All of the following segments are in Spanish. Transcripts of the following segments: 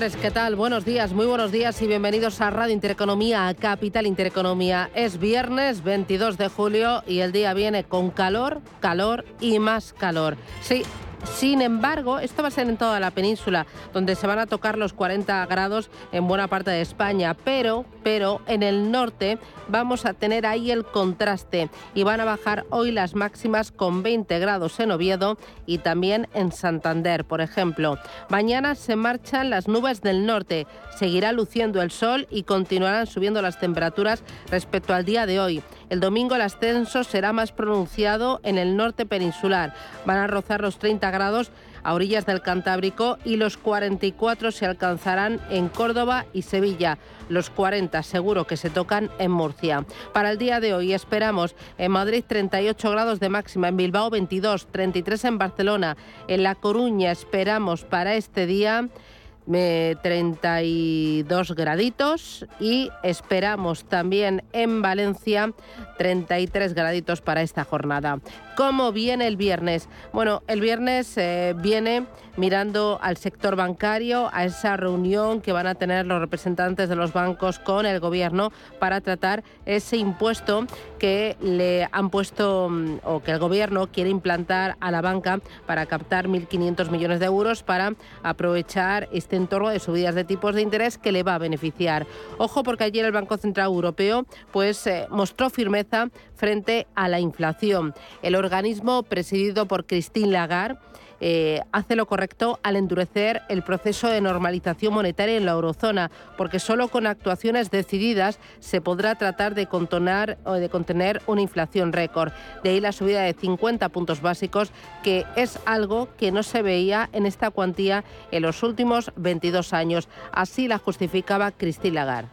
¿Qué tal? Buenos días, muy buenos días y bienvenidos a Radio Intereconomía, a Capital Intereconomía. Es viernes 22 de julio y el día viene con calor, calor y más calor. Sí, sin embargo, esto va a ser en toda la península, donde se van a tocar los 40 grados en buena parte de España, pero, pero en el norte vamos a tener ahí el contraste y van a bajar hoy las máximas con 20 grados en Oviedo y también en Santander, por ejemplo. Mañana se marchan las nubes del norte, seguirá luciendo el sol y continuarán subiendo las temperaturas respecto al día de hoy. El domingo el ascenso será más pronunciado en el norte peninsular. Van a rozar los 30 grados a orillas del Cantábrico y los 44 se alcanzarán en Córdoba y Sevilla. Los 40 seguro que se tocan en Murcia. Para el día de hoy esperamos en Madrid 38 grados de máxima, en Bilbao 22, 33 en Barcelona, en La Coruña esperamos para este día 32 graditos y esperamos también en Valencia 33 graditos para esta jornada. ¿Cómo viene el viernes? Bueno, el viernes eh, viene mirando al sector bancario, a esa reunión que van a tener los representantes de los bancos con el gobierno para tratar ese impuesto que le han puesto mm, o que el gobierno quiere implantar a la banca para captar 1.500 millones de euros para aprovechar este entorno de subidas de tipos de interés que le va a beneficiar. Ojo porque ayer el Banco Central Europeo pues eh, mostró firmeza frente a la inflación. El organismo presidido por Christine Lagarde eh, hace lo correcto al endurecer el proceso de normalización monetaria en la eurozona, porque solo con actuaciones decididas se podrá tratar de, contonar, o de contener una inflación récord. De ahí la subida de 50 puntos básicos, que es algo que no se veía en esta cuantía en los últimos 22 años. Así la justificaba Christine Lagarde.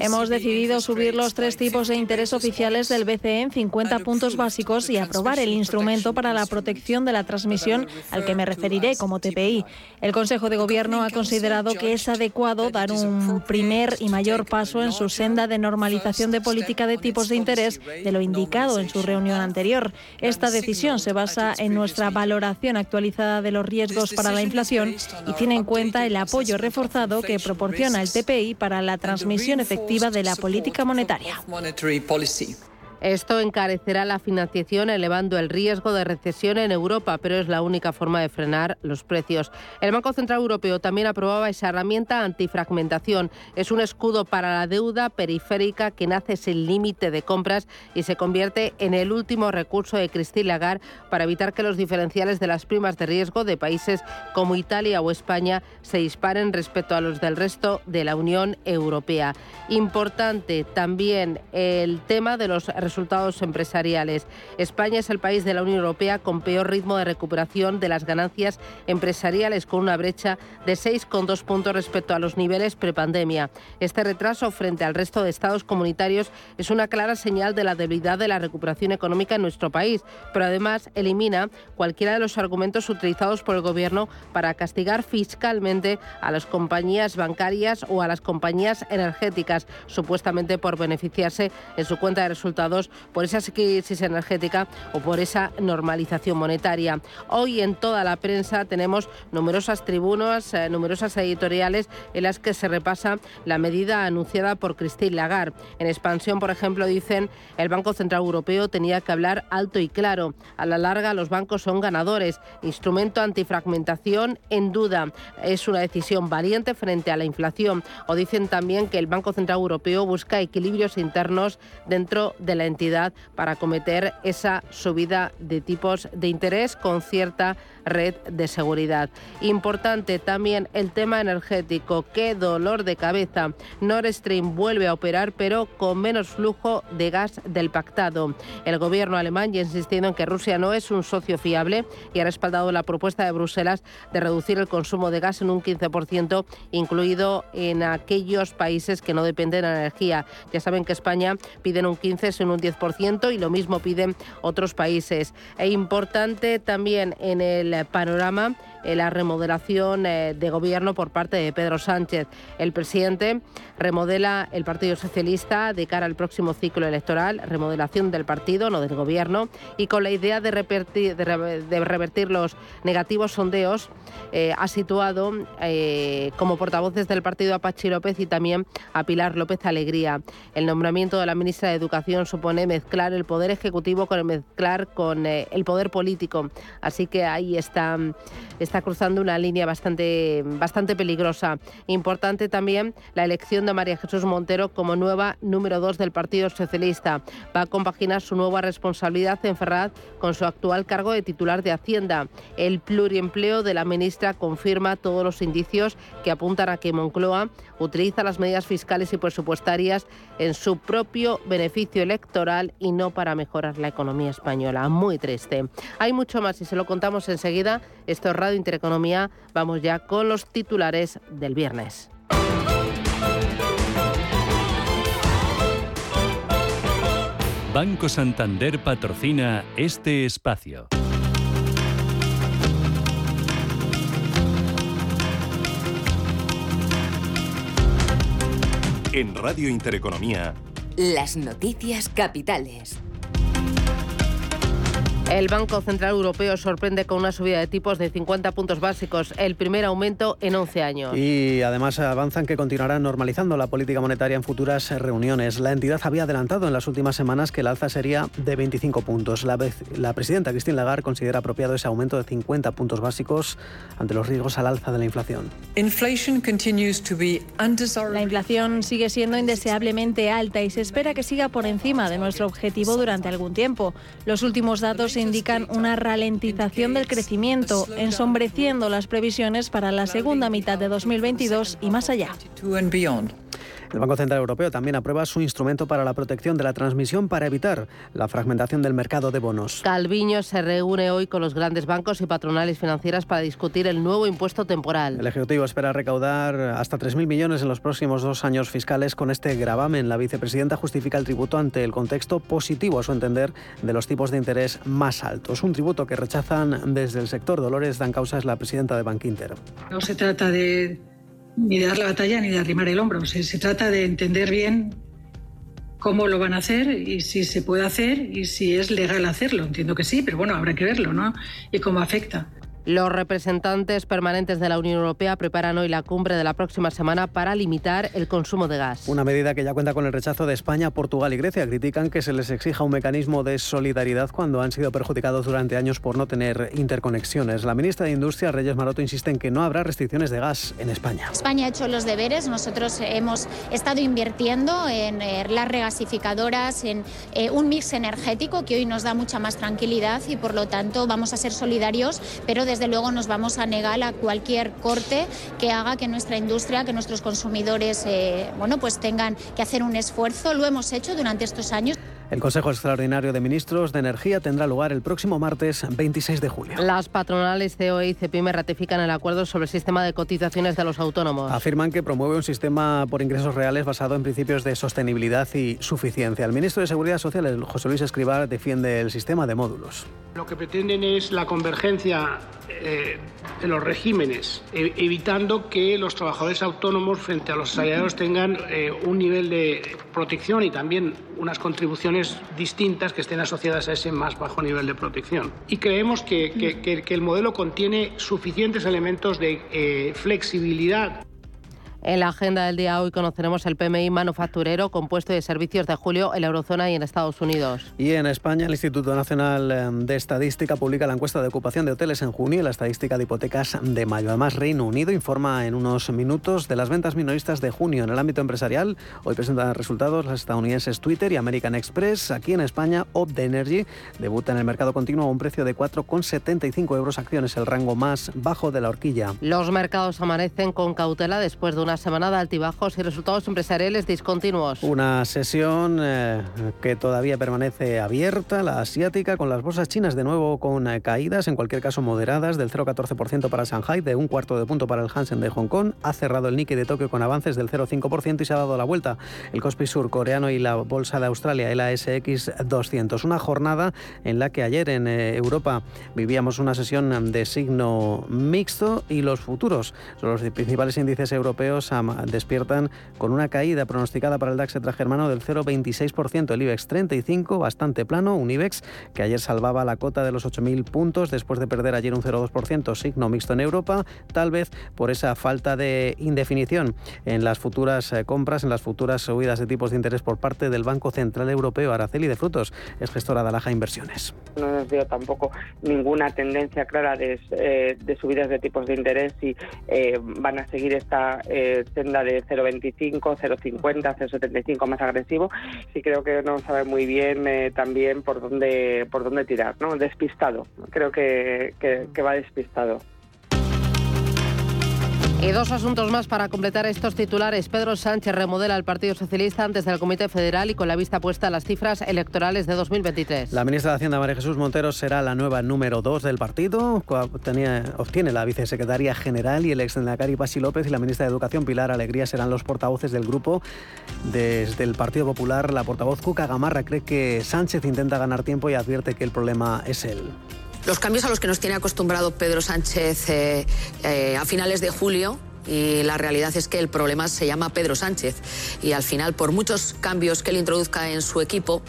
Hemos decidido subir los tres tipos de interés oficiales del BCE en 50 puntos básicos y aprobar el instrumento para la protección de la transmisión al que me referiré como TPI. El Consejo de Gobierno ha considerado que es adecuado dar un primer y mayor paso en su senda de normalización de política de tipos de interés de lo indicado en su reunión anterior. Esta decisión se basa en nuestra valoración actualizada de los riesgos para la inflación y tiene en cuenta el apoyo reforzado que proporciona el TPI para la transmisión efectiva de la política monetaria. Esto encarecerá la financiación elevando el riesgo de recesión en Europa, pero es la única forma de frenar los precios. El Banco Central Europeo también aprobaba esa herramienta antifragmentación. Es un escudo para la deuda periférica que nace sin límite de compras y se convierte en el último recurso de Christine Lagarde para evitar que los diferenciales de las primas de riesgo de países como Italia o España se disparen respecto a los del resto de la Unión Europea. Importante también el tema de los resultados empresariales. España es el país de la Unión Europea con peor ritmo de recuperación de las ganancias empresariales, con una brecha de 6,2 puntos respecto a los niveles prepandemia. Este retraso frente al resto de estados comunitarios es una clara señal de la debilidad de la recuperación económica en nuestro país, pero además elimina cualquiera de los argumentos utilizados por el Gobierno para castigar fiscalmente a las compañías bancarias o a las compañías energéticas, supuestamente por beneficiarse en su cuenta de resultados por esa crisis energética o por esa normalización monetaria. Hoy en toda la prensa tenemos numerosas tribunas, eh, numerosas editoriales en las que se repasa la medida anunciada por Christine Lagarde. En expansión, por ejemplo, dicen el Banco Central Europeo tenía que hablar alto y claro. A la larga los bancos son ganadores. Instrumento antifragmentación en duda. Es una decisión valiente frente a la inflación. O dicen también que el Banco Central Europeo busca equilibrios internos dentro de la entidad para acometer esa subida de tipos de interés con cierta red de seguridad. Importante también el tema energético. Qué dolor de cabeza. Nord Stream vuelve a operar, pero con menos flujo de gas del pactado. El gobierno alemán ya ha insistido en que Rusia no es un socio fiable y ha respaldado la propuesta de Bruselas de reducir el consumo de gas en un 15%, incluido en aquellos países que no dependen de la energía. Ya saben que España piden un 15, en un 10% y lo mismo piden otros países. E importante también en el panorama la remodelación eh, de gobierno por parte de Pedro Sánchez. El presidente remodela el Partido Socialista de cara al próximo ciclo electoral, remodelación del partido, no del gobierno, y con la idea de revertir, de los negativos sondeos, eh, ha situado eh, como portavoces del partido a Pachi López y también a Pilar López Alegría. El nombramiento de la ministra de Educación supone mezclar el poder ejecutivo con el mezclar con el poder político. Así que ahí está, está cruzando una línea bastante, bastante peligrosa. Importante también la elección de María Jesús Montero como nueva número dos del Partido Socialista. Va a compaginar su nueva responsabilidad en Ferraz con su actual cargo de titular de Hacienda. El pluriempleo de la ministra confirma todos los indicios que apuntan a que Moncloa utiliza las medidas fiscales y presupuestarias en su propio beneficio electoral y no para mejorar la economía española. Muy triste. Hay mucho más y se lo contamos enseguida. Esto es Radio Intereconomía. Vamos ya con los titulares del viernes. Banco Santander patrocina este espacio. En Radio Intereconomía. Las noticias capitales. El Banco Central Europeo sorprende con una subida de tipos de 50 puntos básicos, el primer aumento en 11 años. Y además avanzan que continuarán normalizando la política monetaria en futuras reuniones. La entidad había adelantado en las últimas semanas que el alza sería de 25 puntos. La, la presidenta Christine Lagarde considera apropiado ese aumento de 50 puntos básicos ante los riesgos al alza de la inflación. La inflación sigue siendo indeseablemente alta y se espera que siga por encima de nuestro objetivo durante algún tiempo. Los últimos datos indican una ralentización del crecimiento, ensombreciendo las previsiones para la segunda mitad de 2022 y más allá. El Banco Central Europeo también aprueba su instrumento para la protección de la transmisión para evitar la fragmentación del mercado de bonos. Calviño se reúne hoy con los grandes bancos y patronales financieras para discutir el nuevo impuesto temporal. El Ejecutivo espera recaudar hasta 3.000 millones en los próximos dos años fiscales con este gravamen. La vicepresidenta justifica el tributo ante el contexto positivo, a su entender, de los tipos de interés más altos. Un tributo que rechazan desde el sector. Dolores Dan Causa es la presidenta de Bankinter. No se trata de ni de dar la batalla ni de arrimar el hombro. Se, se trata de entender bien cómo lo van a hacer y si se puede hacer y si es legal hacerlo. Entiendo que sí, pero bueno, habrá que verlo, ¿no? Y cómo afecta. Los representantes permanentes de la Unión Europea preparan hoy la cumbre de la próxima semana para limitar el consumo de gas. Una medida que ya cuenta con el rechazo de España, Portugal y Grecia. Critican que se les exija un mecanismo de solidaridad cuando han sido perjudicados durante años por no tener interconexiones. La ministra de Industria, Reyes Maroto, insiste en que no habrá restricciones de gas en España. España ha hecho los deberes. Nosotros hemos estado invirtiendo en eh, las regasificadoras, en eh, un mix energético que hoy nos da mucha más tranquilidad y por lo tanto vamos a ser solidarios, pero desde desde luego nos vamos a negar a cualquier corte que haga que nuestra industria, que nuestros consumidores, eh, bueno, pues tengan que hacer un esfuerzo. Lo hemos hecho durante estos años. El Consejo Extraordinario de Ministros de Energía tendrá lugar el próximo martes 26 de julio. Las patronales COE y CEPIME ratifican el acuerdo sobre el sistema de cotizaciones de los autónomos. Afirman que promueve un sistema por ingresos reales basado en principios de sostenibilidad y suficiencia. El ministro de Seguridad Social, José Luis Escribar, defiende el sistema de módulos. Lo que pretenden es la convergencia eh, de los regímenes, e, evitando que los trabajadores autónomos frente a los asalariados tengan eh, un nivel de protección y también unas contribuciones distintas que estén asociadas a ese más bajo nivel de protección. Y creemos que, que, el modelo contiene suficientes elementos de eh, flexibilidad En la agenda del día hoy conoceremos el PMI manufacturero, compuesto de servicios de julio en la eurozona y en Estados Unidos. Y en España, el Instituto Nacional eh, de Estadística publica la encuesta de ocupación de hoteles en junio y la estadística de hipotecas de mayo. Además, Reino Unido informa en unos minutos de las ventas minoristas de junio en el ámbito empresarial. Hoy presentan resultados las estadounidenses Twitter y American Express. Aquí en España, Opde Energy debuta en el mercado continuo a un precio de 4,75 euros acciones, el rango más bajo de la horquilla. Los mercados amanecen con cautela después de una semana de altibajos y resultados empresariales discontinuos. Una sesión eh, que todavía permanece abierta, la asiática, con las bolsas chinas de nuevo con eh, caídas, en cualquier caso moderadas, del 0,14% para Shanghai, de un cuarto de punto para el Hansen de Hong Kong. Ha cerrado el Nikkei de Tokio con avances del 0,5% y se ha dado la vuelta el Kospi Sur coreano y la bolsa de Australia, el ASX 200. Una jornada en la que ayer en eh, Europa vivíamos una sesión de signo mixto y los futuros, los principales índices europeos, despiertan con una caída pronosticada para el DAX germano del 0,26%, el IBEX 35 bastante plano, un IBEX que ayer salvaba la cota de los 8.000 puntos después de perder ayer un 0,2%, signo mixto en Europa, tal vez por esa falta de indefinición en las futuras eh, compras, en las futuras subidas de tipos de interés por parte del Banco Central Europeo. Araceli de Frutos es gestora de Alaja Inversiones. No veo tampoco ninguna tendencia clara de, eh, subidas de tipos de interés y eh, van a seguir esta senda de 0,25, 0,50, 0,75 más agresivo. Sí creo que no sabe muy bien también por dónde por dónde tirar, ¿no? Despistado. Creo que, que va despistado. Y dos asuntos más para completar estos titulares. Pedro Sánchez remodela el Partido Socialista antes del Comité Federal y con la vista puesta a las cifras electorales de 2023. La ministra de Hacienda, María Jesús Montero, será la nueva número dos del partido. obtiene la vicesecretaria general y el ex Nacari Pasi López y la ministra de Educación, Pilar Alegría, serán los portavoces del grupo. Desde el Partido Popular, la portavoz Cuca Gamarra cree que Sánchez intenta ganar tiempo y advierte que el problema es él. Los cambios a los que nos tiene acostumbrado Pedro Sánchez eh, eh, a finales de julio y la realidad es que el problema se llama Pedro Sánchez y al final por muchos cambios que él introduzca en su equipo,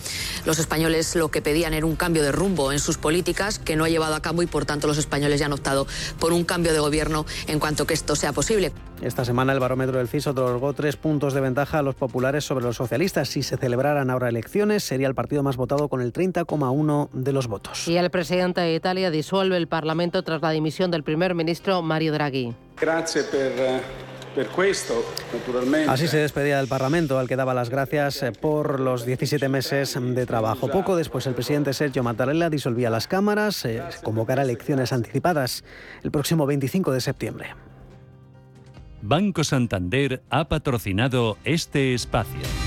los españoles lo que pedían era un cambio de rumbo en sus políticas que no ha llevado a cabo y por tanto los españoles ya han optado por un cambio de gobierno en cuanto que esto sea posible. Esta semana el barómetro del CIS otorgó tres puntos de ventaja a los populares sobre los socialistas. Si se celebraran ahora elecciones, sería el partido más votado con el 30,1 de los votos. Y el presidente de Italia disuelve el Parlamento tras la dimisión del primer ministro Mario Draghi. Gracias Así se despedía del Parlamento, al que daba las gracias eh, por los 17 meses de trabajo. Poco después, el presidente Sergio Mattarella disolvía las cámaras, se convocará elecciones anticipadas el próximo 25 de septiembre. Banco Santander ha patrocinado este espacio.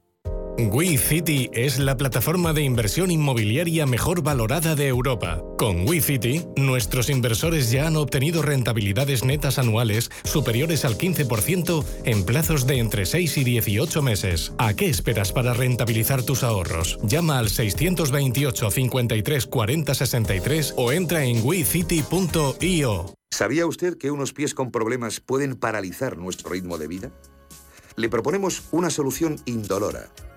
WeCity es la plataforma de inversión inmobiliaria mejor valorada de Europa. Con WeCity, nuestros inversores ya han obtenido rentabilidades netas anuales superiores al 15% en plazos de entre 6 y 18 meses. ¿A qué esperas para rentabilizar tus ahorros? Llama al 628 53 40 63 o entra en wecity.io. ¿Sabía usted que unos pies con problemas pueden paralizar nuestro ritmo de vida? Le proponemos una solución indolora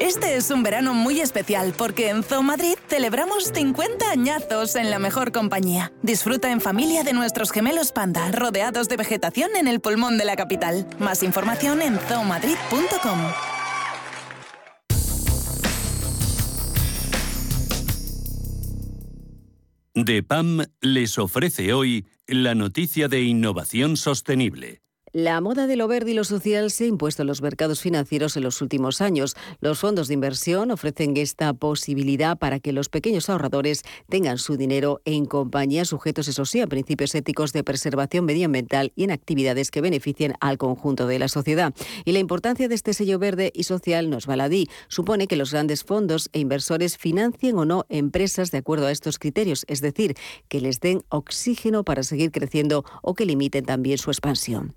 Este es un verano muy especial porque en Zoo Madrid celebramos 50 añazos en la mejor compañía. Disfruta en familia de nuestros gemelos panda, rodeados de vegetación en el pulmón de la capital. Más información en zoomadrid.com. DEPAM les ofrece hoy la noticia de innovación sostenible. La moda de lo verde y lo social se ha impuesto en los mercados financieros en los últimos años. Los fondos de inversión ofrecen esta posibilidad para que los pequeños ahorradores tengan su dinero en compañías sujetos, eso sí, a principios éticos de preservación medioambiental y en actividades que beneficien al conjunto de la sociedad. Y la importancia de este sello verde y social nos baladí. Supone que los grandes fondos e inversores financien o no empresas de acuerdo a estos criterios, es decir, que les den oxígeno para seguir creciendo o que limiten también su expansión.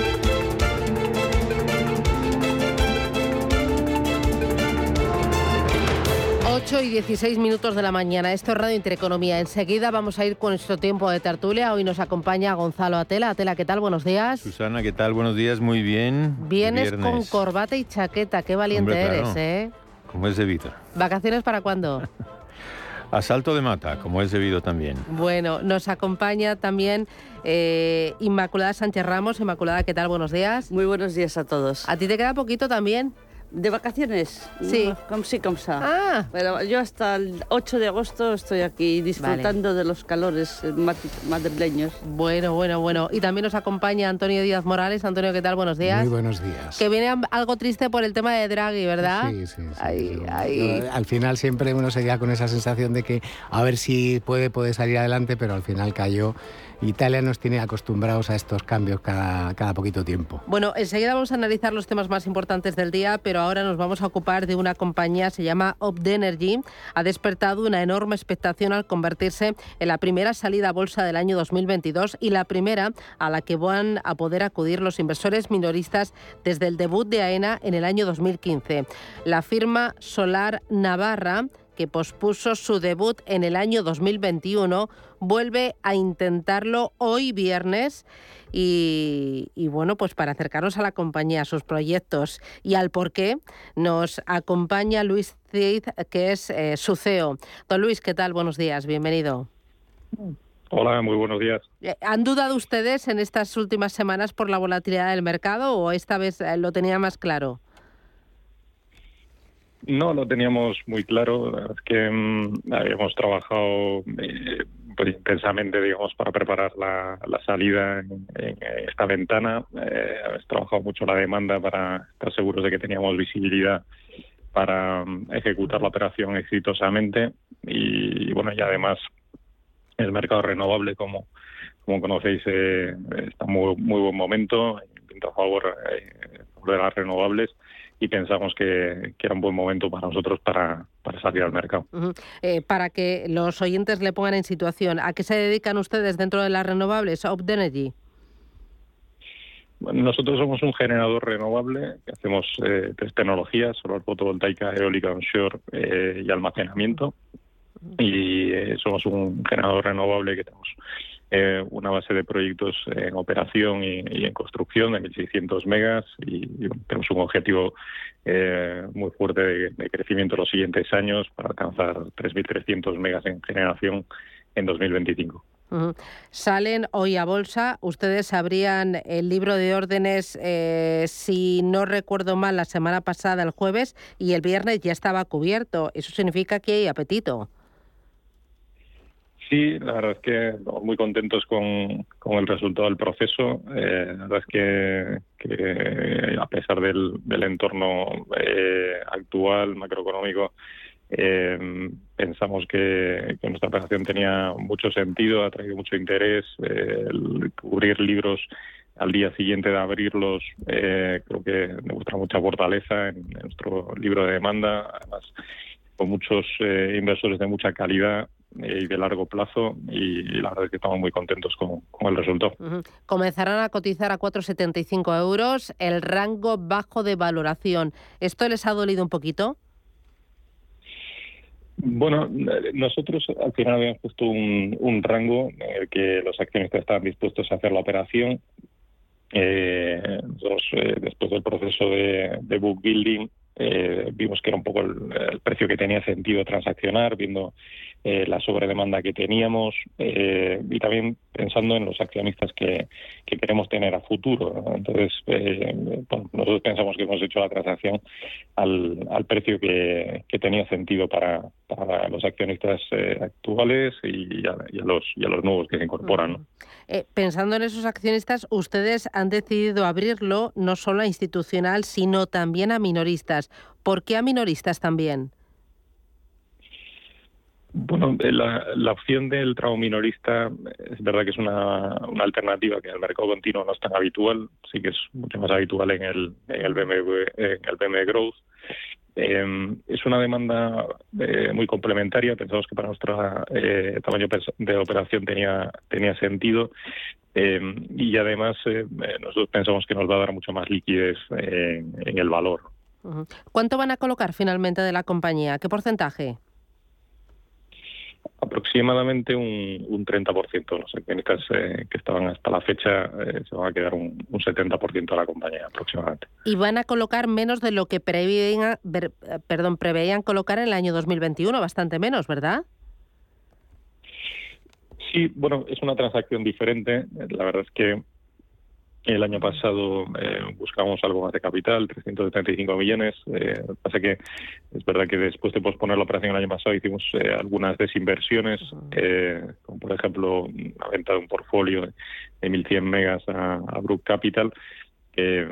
8 y 16 minutos de la mañana. Esto es Radio Intereconomía. Enseguida vamos a ir con nuestro tiempo de tertulia. Hoy nos acompaña Gonzalo Atela. Atela, ¿qué tal? Buenos días. Susana, ¿qué tal? Buenos días, muy bien. Vienes con corbata y chaqueta. Qué valiente eres, ¿eh? Como es debido. ¿Vacaciones para cuándo? Asalto de mata, como es debido también. Bueno, nos acompaña también eh, Inmaculada Sánchez Ramos. Inmaculada, ¿qué tal? Buenos días. Muy buenos días a todos. ¿A ti te queda poquito también? ¿De vacaciones? Sí. Como sí, como sa. Ah. Pero yo hasta el 8 de agosto estoy aquí disfrutando de los calores eh, madrileños. Bueno, bueno, bueno. Y también nos acompaña Antonio Díaz Morales. Antonio, ¿qué tal? Buenos días. Muy buenos días. Que viene algo triste por el tema de Draghi, ¿verdad? Sí, sí. sí. al final siempre uno se queda con esa sensación de que a ver si puede, puede salir adelante, pero al final cayó Italia nos tiene acostumbrados a estos cambios cada, cada poquito tiempo. Bueno, enseguida vamos a analizar los temas más importantes del día, pero ahora nos vamos a ocupar de una compañía, se llama Energy. Ha despertado una enorme expectación al convertirse en la primera salida bolsa del año 2022 y la primera a la que van a poder acudir los inversores minoristas desde el debut de AENA en el año 2015. La firma Solar Navarra que pospuso su debut en el año 2021, vuelve a intentarlo hoy viernes. Y, bueno, pues para acercarnos a la compañía, a sus proyectos y al por qué, nos acompaña Luis Cid, que es eh, su CEO. Don Luis, ¿qué tal? Buenos días, bienvenido. Hola, muy buenos días. Eh, ¿Han dudado ustedes en estas últimas semanas por la volatilidad del mercado o esta vez eh, lo tenía más claro? No, lo teníamos muy claro. Es que mm, habíamos trabajado eh, intensamente, digamos, para preparar la, salida en, esta ventana. Eh, hemos trabajado mucho la demanda para estar seguros de que teníamos visibilidad para mm, ejecutar la operación exitosamente. Y, bueno, y además el mercado renovable, como, como conocéis, eh, está en muy, muy buen momento. A favor de las renovables y pensamos que, era un buen momento para nosotros para, salir al mercado. Eh, para que los oyentes le pongan en situación, ¿a qué se dedican ustedes dentro de las renovables, Opdenergy? Bueno, nosotros somos un generador renovable que hacemos eh, tres tecnologías, solar fotovoltaica, eólica onshore eh, y almacenamiento. Y eh, somos un generador renovable que tenemos eh, una base de proyectos en operación y, en construcción de 1.600 megas y, tenemos un objetivo eh, muy fuerte de, crecimiento en los siguientes años para alcanzar 3.300 megas en generación en 2025. Salen hoy a bolsa. Ustedes abrían el libro de órdenes, eh, si no recuerdo mal, la semana pasada, el jueves, y el viernes ya estaba cubierto. Eso significa que hay apetito. Sí, la verdad es que muy contentos con, con el resultado del proceso. Eh, la verdad es que, a pesar del, entorno eh, actual macroeconómico, eh, pensamos que, nuestra operación tenía mucho sentido, ha traído mucho interés. Eh, el cubrir libros al día siguiente de abrirlos eh, creo que demuestra mucha fortaleza en, en, nuestro libro de demanda. Además, con muchos eh, inversores de mucha calidad y de largo plazo y, la verdad es que estamos muy contentos con, con el resultado. Uh -huh. Comenzarán a cotizar a 4,75 euros, el rango bajo de valoración. ¿Esto les ha dolido un poquito? Bueno, nosotros al final habíamos puesto un, un, rango en el que los accionistas estaban dispuestos a hacer la operación. Eh, eh, después del proceso de, de book building, eh, vimos que era un poco el, precio que tenía sentido transaccionar, viendo eh, la sobredemanda que teníamos eh, y también pensando en los accionistas que, que queremos tener a futuro. Entonces, eh, bueno, nosotros pensamos que hemos hecho la transacción al, al precio que, que, tenía sentido para, para los accionistas eh, actuales y a, los, y a los nuevos que se incorporan. ¿no? pensando en esos accionistas, ustedes han decidido abrirlo no solo a institucional, sino también a minoristas. ¿Por qué a minoristas también? Bueno, la, la, opción del tramo minorista es verdad que es una, alternativa que en el mercado continuo no es tan habitual, sí que es mucho más habitual en el, en el, BMW, en el BMW Growth. Eh, es una demanda eh, muy complementaria, pensamos que para nuestro eh, tamaño de operación tenía, sentido em, y además eh, nosotros pensamos que nos va a dar mucho más liquidez en el valor. ¿Cuánto van a colocar finalmente de la compañía? ¿Qué porcentaje? aproximadamente un, un 30%. Los accionistas eh, que estaban hasta la fecha eh, se van a quedar un, un 70% de la compañía aproximadamente. Y van a colocar menos de lo que preveían, ver, perdón, preveían colocar en el año 2021, bastante menos, ¿verdad? Sí, bueno, es una transacción diferente. La verdad es que el año pasado eh, buscamos algo más de capital, 375 millones. Eh, pasa que es verdad que después de posponer la operación el año pasado hicimos eh, algunas desinversiones, eh, como por ejemplo la venta de un portfolio de 1.100 megas a, a Brook Capital que,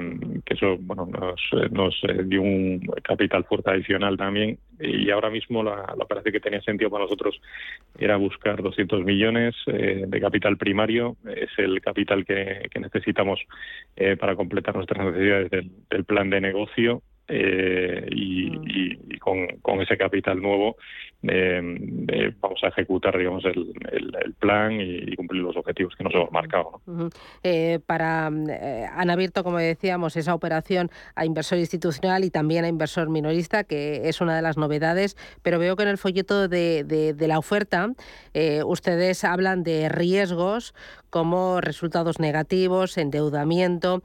eso bueno nos, nos dio un capital fuerte adicional también. Y ahora mismo la, la, que tenía sentido para nosotros era buscar 200 millones eh, de capital primario. Es el capital que, necesitamos eh, para completar nuestras necesidades del, plan de negocio eh, y, con, ese capital nuevo eh, eh, vamos a ejecutar digamos el, plan y, cumplir los objetivos que nos hemos marcado. ¿no? Uh para han abierto, como decíamos, esa operación a inversor institucional y también a inversor minorista, que es una de las novedades, pero veo que en el folleto de, de, de la oferta ustedes hablan de riesgos como resultados negativos, endeudamiento,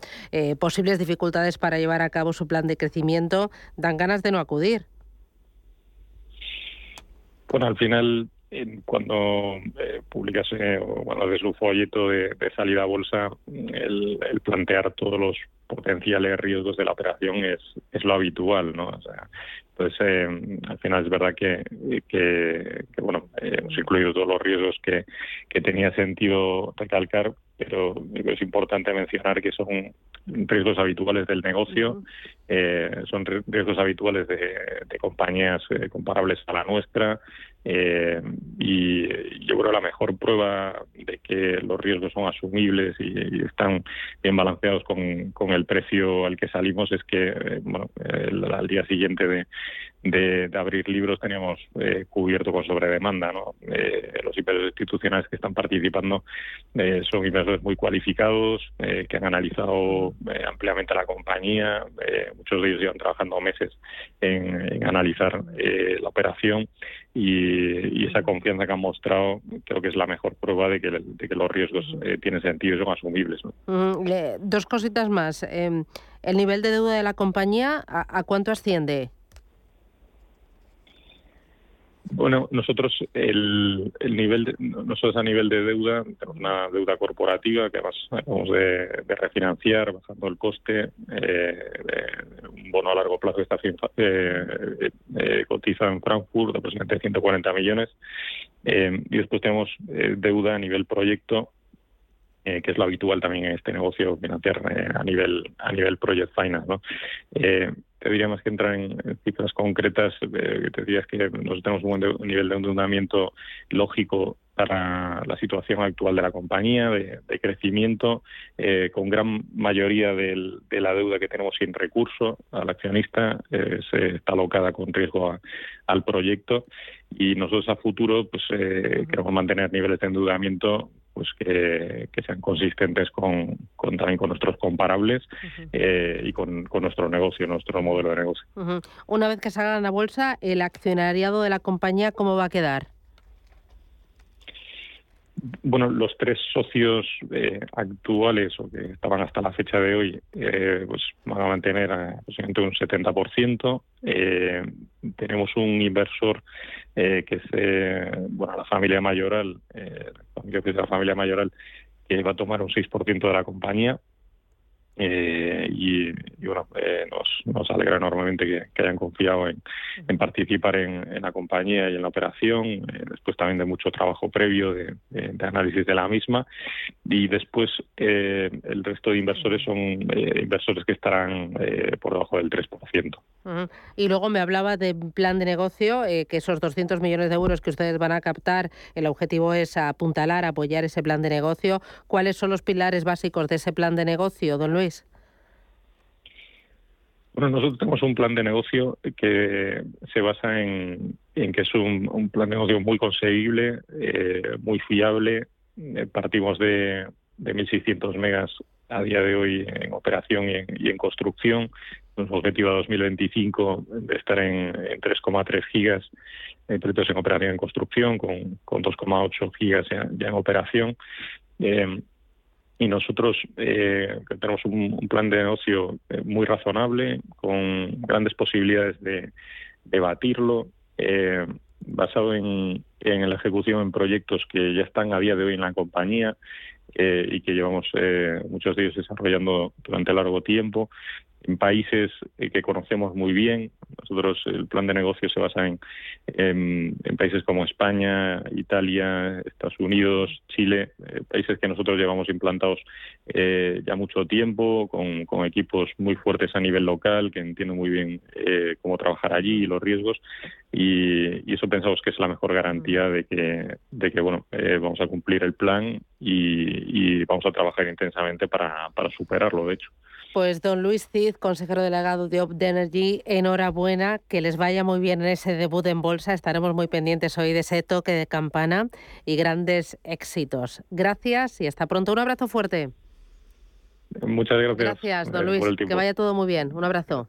posibles dificultades para llevar a cabo su plan de crecimiento dan ganas de no acudir. Bueno, al final, cuando eh, publicas eh, o cuando haces un folleto de, de salida a bolsa, el, plantear todos los potenciales riesgos de la operación es, es lo habitual, ¿no? O sea, entonces, eh, al final es verdad que, que, bueno, hemos incluido todos los riesgos que, que tenía sentido recalcar, pero es importante mencionar que son riesgos habituales del negocio, uh -huh. eh, son riesgos habituales de, de compañías eh, comparables a la nuestra, eh, y yo creo la mejor prueba de que los riesgos son asumibles y, y están bien balanceados con, con, el precio al que salimos es que eh, bueno, el, al día siguiente de, de, abrir libros teníamos eh, cubierto con sobredemanda. ¿no? Eh, los inversores institucionales que están participando son inversores muy cualificados, que han analizado ampliamente la compañía, muchos de ellos llevan trabajando meses en, en analizar la operación y, esa confianza que han mostrado creo que es la mejor prueba de que, de que los riesgos eh, tienen sentido y son asumibles. ¿no? Mm, dos cositas más. Eh, ¿El nivel de deuda de la compañía a cuánto asciende? Bueno, nosotros el, nivel de, nosotros a nivel de deuda tenemos una deuda corporativa que además acabamos de, refinanciar bajando el coste eh, un bono a largo plazo que está eh, eh, cotizado en Frankfurt aproximadamente 140 millones y después tenemos deuda a nivel proyecto que es lo habitual también en este negocio financiar a nivel a nivel project finance, ¿no? Diría más que entrar en, cifras concretas, eh, te dirías que nosotros tenemos un buen nivel de endeudamiento lógico para la situación actual de la compañía, de, crecimiento, eh, con gran mayoría de la deuda que tenemos sin recurso al accionista eh, se está alocada con riesgo al proyecto. Y nosotros a futuro pues queremos mantener niveles de endeudamiento pues que, sean consistentes con, también con nuestros comparables eh, y con, nuestro negocio, nuestro modelo de negocio. Una vez que salgan a bolsa, ¿el accionariado de la compañía cómo va a quedar? Bueno, los tres socios eh, actuales o que estaban hasta la fecha de hoy, eh, pues van a mantener aproximadamente un 70%. Eh, tenemos un inversor que es bueno la familia mayoral, la la familia mayoral, que va a tomar un 6% de la compañía eh, y, bueno, eh, nos, alegra enormemente que, hayan confiado en, participar en, la compañía y en la operación, eh, después también de mucho trabajo previo de, análisis de la misma. Y después el resto de inversores son inversores que estarán por debajo del 3%. Y luego me hablaba de plan de negocio, que esos 200 millones de euros que ustedes van a captar, el objetivo es apuntalar, apoyar ese plan de negocio. ¿Cuáles son los pilares básicos de ese plan de negocio, don Luis? Bueno, nosotros tenemos un plan de negocio que se basa en, que es un, plan de negocio muy conseguible, eh, muy fiable. Eh, partimos de, de 1.600 megas a día de hoy en operación y en, construcción. Nuestro objetivo a 2025 de estar en, 3,3 gigas de proyectos en operación y en construcción, con, 2,8 gigas ya, en operación. Eh, y nosotros eh, tenemos un, plan de negocio eh, muy razonable, con grandes posibilidades de debatirlo, eh, basado en, en la ejecución en proyectos que ya están a día de hoy en la compañía eh, y que llevamos muchos de ellos desarrollando durante largo tiempo en países eh, que conocemos muy bien. Nosotros el plan de negocio se basa en, países como España, Italia, Estados Unidos, Chile, eh, países que nosotros llevamos implantados eh, ya mucho tiempo, con, equipos muy fuertes a nivel local, que entienden muy bien cómo trabajar allí y los riesgos. Y, eso pensamos que es la mejor garantía de que, de que bueno, vamos a cumplir el plan y, y vamos a trabajar intensamente para, para superarlo, de hecho. Pues don Luis Cid, consejero delegado de Op Energy, enhorabuena, que les vaya muy bien en ese debut en bolsa. Estaremos muy pendientes hoy de ese toque de campana y grandes éxitos. Gracias y hasta pronto. Un abrazo fuerte. Muchas gracias. Gracias, don Luis. Que vaya todo muy bien. Un abrazo.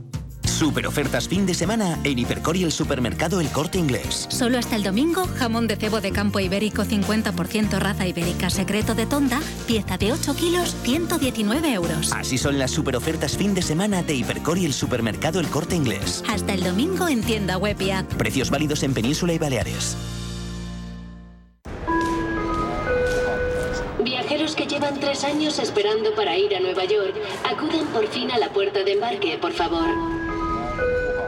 Super ofertas fin de semana en Hipercor y el supermercado El Corte Inglés. Solo hasta el domingo, jamón de cebo de campo ibérico 50% raza ibérica secreto de tonda, pieza de 8 kilos, 119 euros. Así son las super ofertas fin de semana de Hipercor y el supermercado El Corte Inglés. Hasta el domingo en tienda web y app. Precios válidos en Península y Baleares. Viajeros que llevan tres años esperando para ir a Nueva York, acudan por fin a la puerta de embarque, por favor.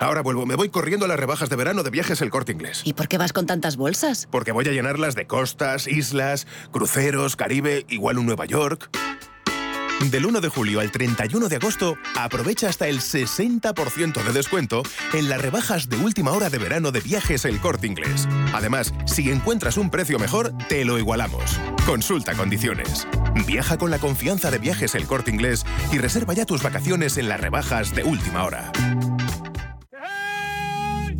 Ahora vuelvo, me voy corriendo a las rebajas de verano de viajes El Corte Inglés. ¿Y por qué vas con tantas bolsas? Porque voy a llenarlas de costas, islas, cruceros, Caribe, igual un Nueva York. Del 1 de julio al 31 de agosto, aprovecha hasta el 60% de descuento en las rebajas de última hora de verano de viajes El Corte Inglés. Además, si encuentras un precio mejor, te lo igualamos. Consulta condiciones. Viaja con la confianza de viajes El Corte Inglés y reserva ya tus vacaciones en las rebajas de última hora.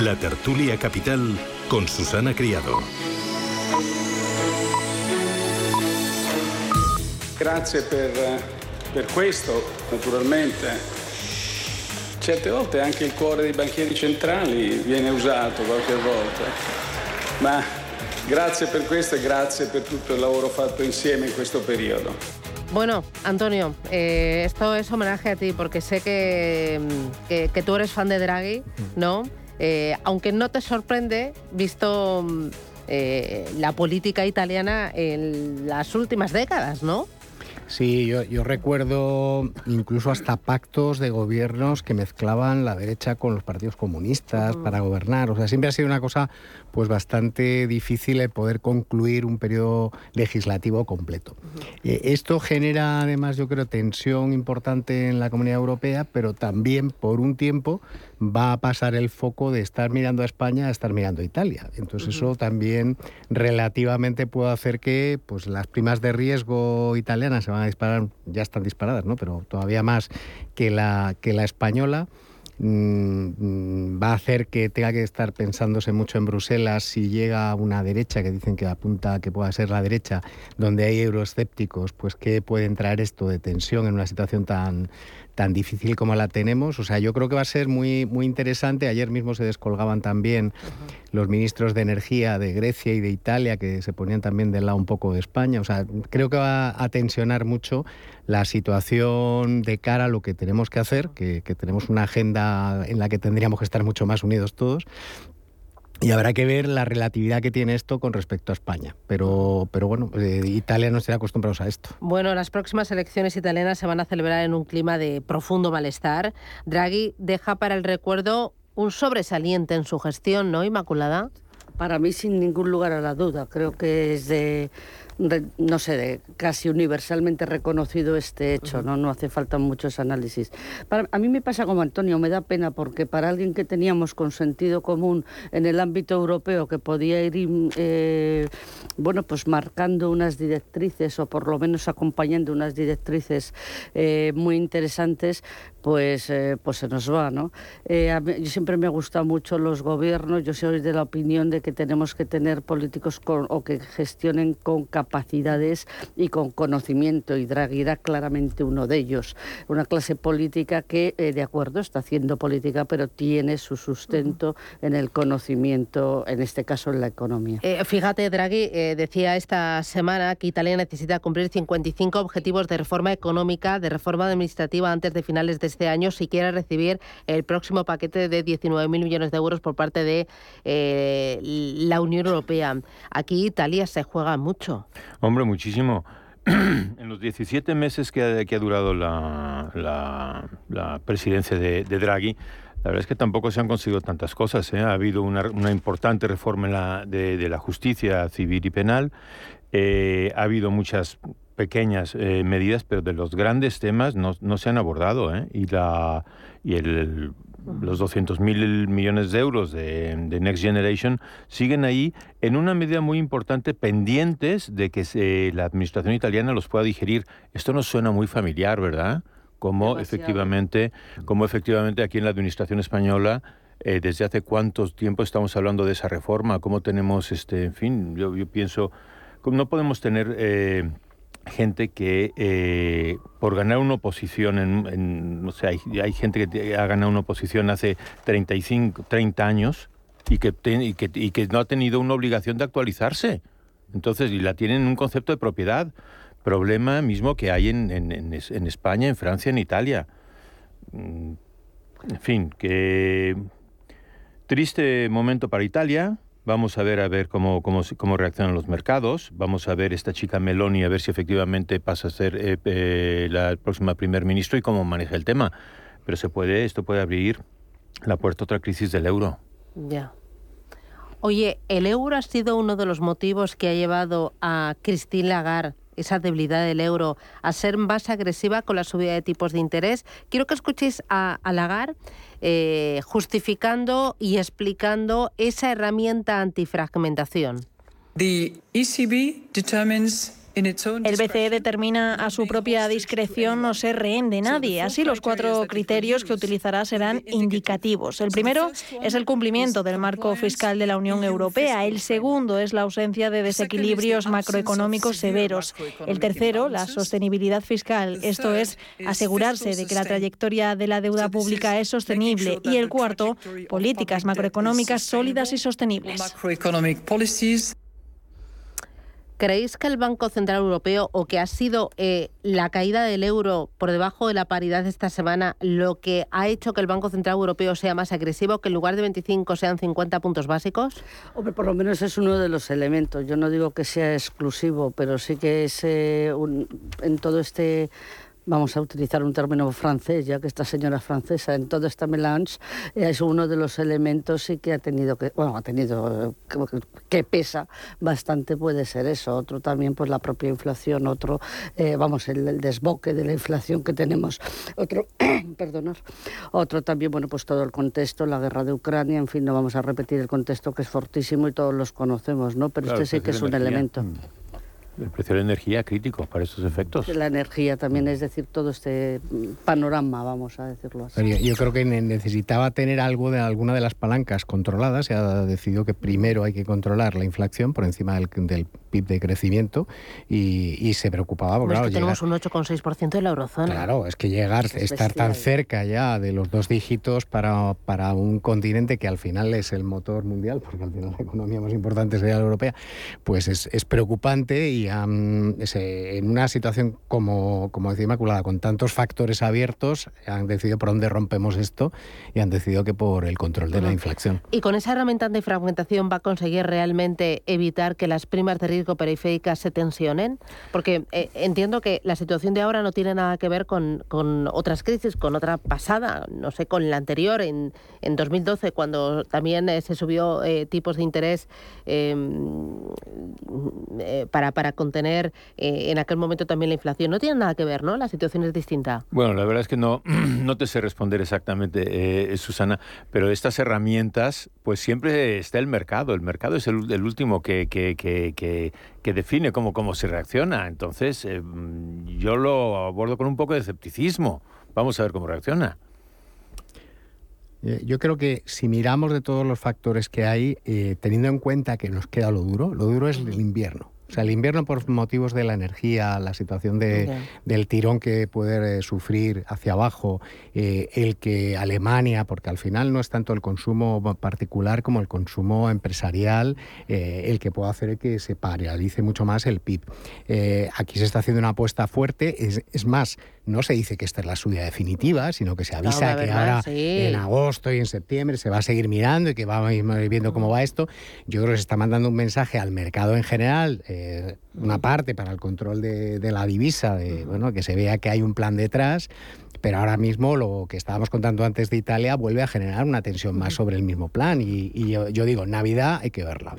la tertulia capital con Susana Criado. Grazie per, per questo, naturalmente. Certe volte anche il cuore dei banchieri centrali viene usato qualche volta, ma grazie per questo e grazie per tutto il lavoro fatto insieme in questo periodo. Bueno, Antonio, eh, esto es homenaje a ti porque sé que, que, que tú eres fan de Draghi, ¿no? Eh, aunque no te sorprende, visto eh, la política italiana en las últimas décadas, ¿no? Sí, yo, yo, recuerdo incluso hasta pactos de gobiernos que mezclaban la derecha con los partidos comunistas para gobernar. O sea, siempre ha sido una cosa pues bastante difícil el poder concluir un periodo legislativo completo. Eh, esto genera además, yo creo, tensión importante en la comunidad europea, pero también por un tiempo va a pasar el foco de estar mirando a España a estar mirando a Italia. Entonces eso también relativamente puede hacer que pues, las primas de riesgo italianas se van a disparar, ya están disparadas, ¿no? pero todavía más que la, que la española. Mm, va a hacer que tenga que estar pensándose mucho en Bruselas si llega una derecha que dicen que apunta que pueda ser la derecha, donde hay euroescépticos, pues qué puede entrar esto de tensión en una situación tan tan difícil como la tenemos. O sea, yo creo que va a ser muy, muy interesante. Ayer mismo se descolgaban también los ministros de Energía de Grecia y de Italia, que se ponían también del lado un poco de España. O sea, creo que va a tensionar mucho la situación de cara a lo que tenemos que hacer, que, que tenemos una agenda en la que tendríamos que estar mucho más unidos todos, y habrá que ver la relatividad que tiene esto con respecto a España. Pero, pero bueno, eh, Italia no estará acostumbrados a esto. Bueno, las próximas elecciones italianas se van a celebrar en un clima de profundo malestar. Draghi deja para el recuerdo un sobresaliente en su gestión, ¿no, Inmaculada? Para mí, sin ningún lugar a la duda. Creo que es de no sé, de casi universalmente reconocido este hecho, ¿no? No hace falta muchos análisis. a mí me pasa como Antonio, me da pena porque para alguien que teníamos con sentido común en el ámbito europeo que podía ir, eh, bueno, pues marcando unas directrices o por lo menos acompañando unas directrices eh, muy interesantes, pues, eh, pues se nos va, ¿no? yo siempre me gustan mucho los gobiernos, yo soy de la opinión de que tenemos que tener políticos con, o que gestionen con capacidad capacidades y con conocimiento, y Draghi era claramente uno de ellos. Una clase política que, eh, de acuerdo, está haciendo política, pero tiene su sustento en el conocimiento, en este caso en la economía. Eh, fíjate, Draghi eh, decía esta semana que Italia necesita cumplir 55 objetivos de reforma económica, de reforma administrativa antes de finales de este año, si quiere recibir el próximo paquete de 19.000 millones de euros por parte de la Unión Europea. Aquí Italia se juega mucho. Hombre, muchísimo. en los 17 meses que ha, durado la, presidencia de, Draghi, la verdad es que tampoco se han conseguido tantas cosas. ¿eh? Ha habido una, importante reforma de, la justicia civil y penal. Eh, ha habido muchas pequeñas eh, medidas, pero de los grandes temas no, se han abordado. Y, la, y el los 200.000 millones de euros de, Next Generation siguen ahí en una medida muy importante pendientes de que la administración italiana los pueda digerir. Esto nos suena muy familiar, ¿verdad? Como efectivamente, como efectivamente aquí en la administración española eh, desde hace cuánto tiempo estamos hablando de esa reforma, cómo tenemos este, en fin, yo, pienso, no podemos tener eh, gente que eh, por ganar una oposición, en, no sé, hay, hay, gente que ha ganado una oposición hace 35, 30 años y que, y que, y que no ha tenido una obligación de actualizarse. Entonces, y la tienen en un concepto de propiedad. Problema mismo que hay en, en, en España, en Francia, en Italia. Mm, en fin, que triste momento para Italia. Vamos a ver a ver cómo, cómo, cómo reaccionan los mercados. Vamos a ver esta chica Meloni a ver si efectivamente pasa a ser eh, eh, la próxima primer ministro y cómo maneja el tema. Pero se puede, esto puede abrir la puerta a otra crisis del euro. Ya. Oye, ¿el euro ha sido uno de los motivos que ha llevado a Christine Lagarde, esa debilidad del euro, a ser más agresiva con la subida de tipos de interés? Quiero que escuchéis a, a Lagarde eh, justificando y explicando esa herramienta antifragmentación. The ECB determines el BCE determina a su propia discreción no ser rehén de nadie. Así, los cuatro criterios que utilizará serán indicativos. El primero es el cumplimiento del marco fiscal de la Unión Europea. El segundo es la ausencia de desequilibrios macroeconómicos severos. El tercero, la sostenibilidad fiscal. Esto es asegurarse de que la trayectoria de la deuda pública es sostenible. Y el cuarto, políticas macroeconómicas sólidas y sostenibles. ¿Creéis que el Banco Central Europeo o que ha sido eh, la caída del euro por debajo de la paridad esta semana lo que ha hecho que el Banco Central Europeo sea más agresivo, que en lugar de 25 sean 50 puntos básicos? Hombre, por lo menos es uno de los elementos. Yo no digo que sea exclusivo, pero sí que es eh, en todo este vamos a utilizar un término francés, ya que esta señora es francesa, en todo este melange es uno de los elementos y que ha tenido que, bueno, ha tenido que, pesa bastante puede ser eso, otro también pues la propia inflación, otro, eh, vamos, el, desboque de la inflación que tenemos, otro, perdonar, otro también, bueno, pues todo el contexto, la guerra de Ucrania, en fin, no vamos a repetir el contexto que es fortísimo y todos los conocemos, ¿no? Pero este sí que es un elemento. Mm. El precio de la energía crítico para estos efectos. La energía también, es decir, todo este panorama, vamos a decirlo así. yo creo que necesitaba tener algo de alguna de las palancas controladas. Se ha decidido que primero hay que controlar la inflación por encima del, del PIB de crecimiento y, se preocupaba. Porque, claro, tenemos un 8,6% de la eurozona. Claro, es que llegar, estar tan cerca ya de los dos dígitos para, para un continente que al final es el motor mundial, porque al final la economía más importante sería la europea, pues es, es preocupante y en una situación como, como decía Inmaculada, con tantos factores abiertos, han decidido por dónde rompemos esto y han decidido que por el control de la inflación. ¿Y con esa herramienta de fragmentación va a conseguir realmente evitar que las primas de riesgo periféricas se tensionen? Porque eh, entiendo que la situación de ahora no tiene nada que ver con, con otras crisis, con otra pasada, no sé, con la anterior, en, en 2012, cuando también eh, se subió eh, tipos de interés em, para, para contener eh, en aquel momento también la inflación. No tiene nada que ver, ¿no? La situación es distinta. Bueno, la verdad es que no, no te sé responder exactamente, eh, Susana, pero estas herramientas, pues siempre está el mercado. El mercado es el, último que, que, que, que, define cómo, cómo se reacciona. Entonces, eh, yo lo abordo con un poco de escepticismo. Vamos a ver cómo reacciona. Yo creo que si miramos de todos los factores que hay, teniendo en cuenta que nos queda lo duro, lo duro es el invierno. O sea, el invierno por motivos de la energía, la situación de, del tirón que puede eh, sufrir hacia abajo, eh, el que Alemania, porque al final no es tanto el consumo particular como el consumo empresarial, eh, el que puede hacer que se paralice mucho más el PIB. aquí se está haciendo una apuesta fuerte, es, es más, no se dice que esta es la subida definitiva, sino que se avisa que ahora en agosto y en septiembre se va a seguir mirando y que va a ir viendo cómo va esto. Yo creo que se está mandando un mensaje al mercado en general, eh, una parte para el control de, la divisa, de, bueno, que se vea que hay un plan detrás pero ahora mismo lo que estábamos contando antes de Italia vuelve a generar una tensión más sobre el mismo plan y, yo, yo, digo, Navidad hay que verla.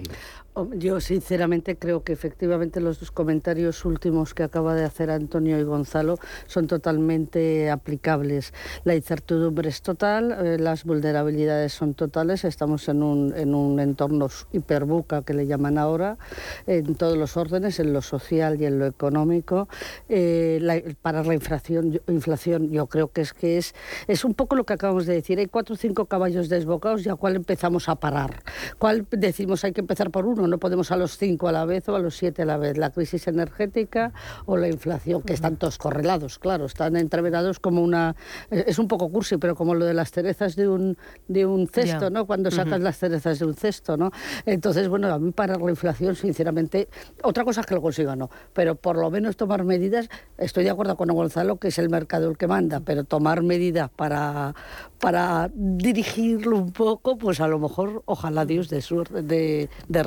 Yo sinceramente creo que efectivamente los dos comentarios últimos que acaba de hacer Antonio y Gonzalo son totalmente aplicables. La incertidumbre es total, eh, las vulnerabilidades son totales, estamos en un, en un entorno hiperbuca que le llaman ahora, en todos los órdenes, en lo social y en lo económico. Eh, para la inflación, inflación yo creo que es que es, es un poco lo que acabamos de decir, hay cuatro o cinco caballos desbocados y a cuál empezamos a parar. ¿Cuál decimos hay que empezar por uno? No podemos a los cinco a la vez o a los siete a la vez. La crisis energética o la inflación, que están todos correlados, claro, están entreverados como una... Eh, es un poco cursi, pero como lo de las cerezas de un, de un cesto, ¿no? Cuando sacas las cerezas de un cesto, ¿no? Entonces, bueno, a mí para la inflación, sinceramente, otra cosa es que lo consiga, no, pero por lo menos tomar medidas, estoy de acuerdo con Gonzalo que es el mercado el que manda, pero tomar medidas para, para dirigirlo un poco, pues a lo mejor, ojalá Dios de, de, de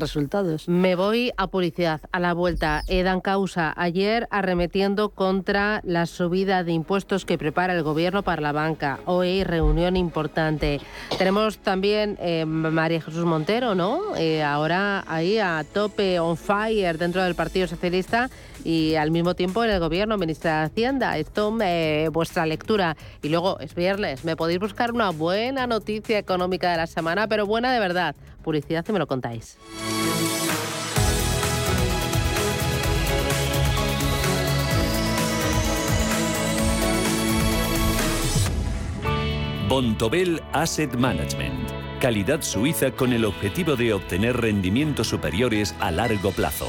Me voy a publicidad, a la vuelta. Edan Causa, ayer arremetiendo contra la subida de impuestos que prepara el gobierno para la banca. Hoy reunión importante. Tenemos también eh, María Jesús Montero, ¿no? Eh, ahora ahí a tope, on fire dentro del Partido Socialista y al mismo tiempo en el gobierno, ministra de Hacienda. Esto, eh, vuestra lectura. Y luego es viernes, me podéis buscar una buena noticia económica de la semana, pero buena de verdad. Publicidad y me lo contáis. Bontobel Asset Management. Calidad suiza con el objetivo de obtener rendimientos superiores a largo plazo.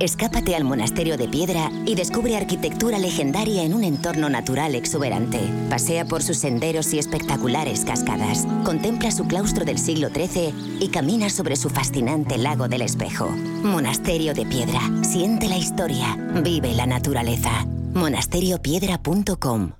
Escápate al monasterio de piedra y descubre arquitectura legendaria en un entorno natural exuberante. Pasea por sus senderos y espectaculares cascadas. Contempla su claustro del siglo XIII y camina sobre su fascinante lago del espejo. Monasterio de piedra. Siente la historia. Vive la naturaleza. monasteriopiedra.com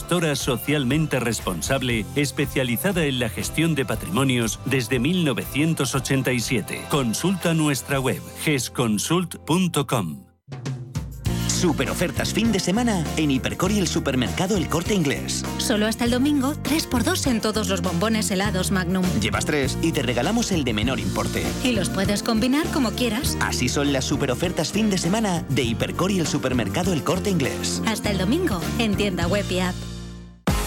gestora socialmente responsable especializada en la gestión de patrimonios desde 1987. Consulta nuestra web gesconsult.com. Super ofertas fin de semana en Hipercor y el supermercado El Corte Inglés. Solo hasta el domingo, 3x2 en todos los bombones helados Magnum. Llevas tres y te regalamos el de menor importe. Y los puedes combinar como quieras. Así son las super ofertas fin de semana de Hipercor y el supermercado El Corte Inglés. Hasta el domingo, en tienda web y app.